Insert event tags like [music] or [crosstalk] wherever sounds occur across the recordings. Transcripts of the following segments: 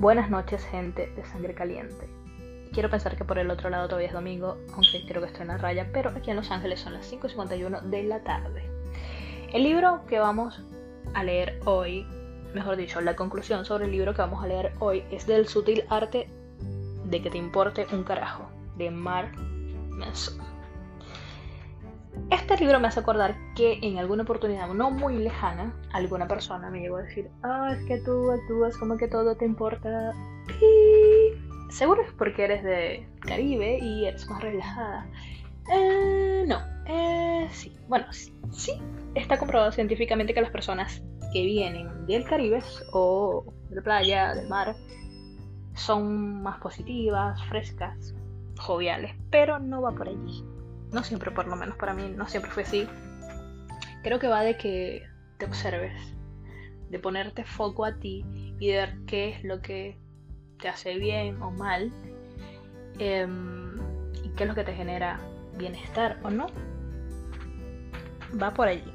Buenas noches, gente de sangre caliente. Quiero pensar que por el otro lado todavía es domingo, aunque creo que estoy en la raya, pero aquí en Los Ángeles son las 5.51 de la tarde. El libro que vamos a leer hoy, mejor dicho, la conclusión sobre el libro que vamos a leer hoy es del sutil arte de que te importe un carajo, de Mark Manson. Este libro me hace acordar que en alguna oportunidad no muy lejana, alguna persona me llegó a decir, ah, es que tú actúas como que todo te importa. Y seguro es porque eres de Caribe y eres más relajada. Eh, no, eh, sí. Bueno, sí, sí, está comprobado científicamente que las personas que vienen del Caribe o de la playa, del mar, son más positivas, frescas, joviales, pero no va por allí. No siempre, por lo menos para mí, no siempre fue así. Creo que va de que te observes, de ponerte foco a ti y de ver qué es lo que te hace bien o mal em, y qué es lo que te genera bienestar o no. Va por allí.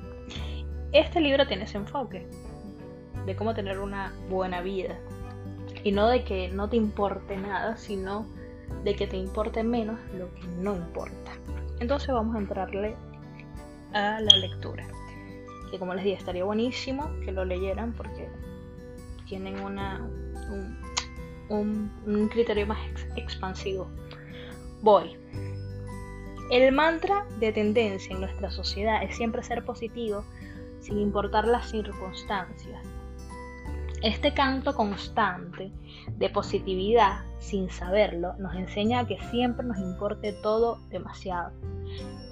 Este libro tiene ese enfoque de cómo tener una buena vida y no de que no te importe nada, sino de que te importe menos lo que no importa. Entonces vamos a entrarle a la lectura. Que como les dije, estaría buenísimo que lo leyeran porque tienen una, un, un criterio más expansivo. Voy. El mantra de tendencia en nuestra sociedad es siempre ser positivo sin importar las circunstancias. Este canto constante de positividad, sin saberlo, nos enseña a que siempre nos importe todo demasiado.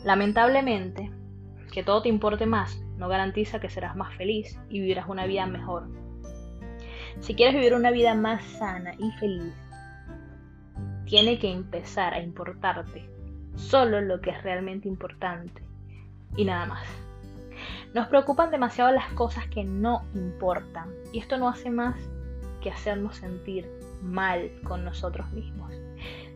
Lamentablemente, que todo te importe más no garantiza que serás más feliz y vivirás una vida mejor. Si quieres vivir una vida más sana y feliz, tiene que empezar a importarte solo lo que es realmente importante y nada más. Nos preocupan demasiado las cosas que no importan y esto no hace más que hacernos sentir mal con nosotros mismos.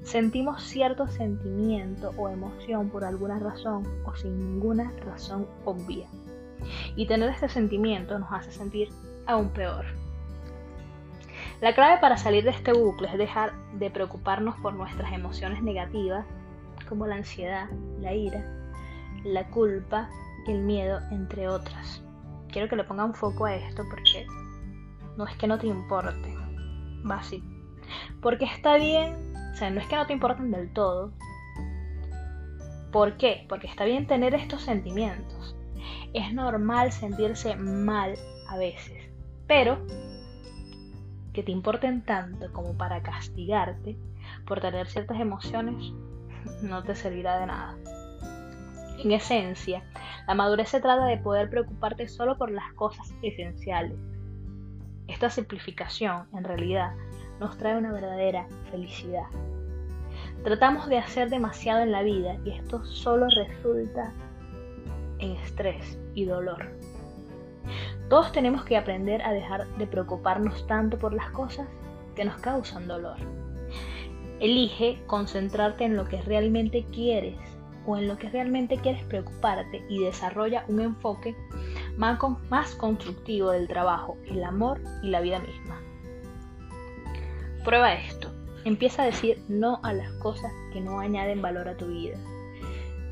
Sentimos cierto sentimiento o emoción por alguna razón o sin ninguna razón obvia. Y tener este sentimiento nos hace sentir aún peor. La clave para salir de este bucle es dejar de preocuparnos por nuestras emociones negativas como la ansiedad, la ira, la culpa el miedo, entre otras. Quiero que le pongan foco a esto porque no es que no te importe, así. Porque está bien, o sea, no es que no te importen del todo. ¿Por qué? Porque está bien tener estos sentimientos. Es normal sentirse mal a veces, pero que te importen tanto como para castigarte por tener ciertas emociones [laughs] no te servirá de nada. En esencia, la madurez se trata de poder preocuparte solo por las cosas esenciales. Esta simplificación, en realidad, nos trae una verdadera felicidad. Tratamos de hacer demasiado en la vida y esto solo resulta en estrés y dolor. Todos tenemos que aprender a dejar de preocuparnos tanto por las cosas que nos causan dolor. Elige concentrarte en lo que realmente quieres o en lo que realmente quieres preocuparte y desarrolla un enfoque más, más constructivo del trabajo, el amor y la vida misma. Prueba esto. Empieza a decir no a las cosas que no añaden valor a tu vida.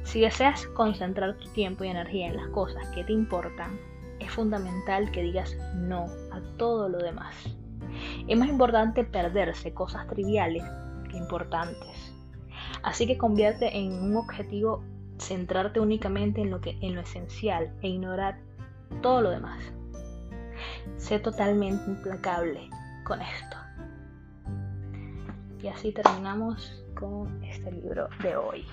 Si deseas concentrar tu tiempo y energía en las cosas que te importan, es fundamental que digas no a todo lo demás. Es más importante perderse cosas triviales que importantes. Así que convierte en un objetivo centrarte únicamente en lo, que, en lo esencial e ignorar todo lo demás. Sé totalmente implacable con esto. Y así terminamos con este libro de hoy.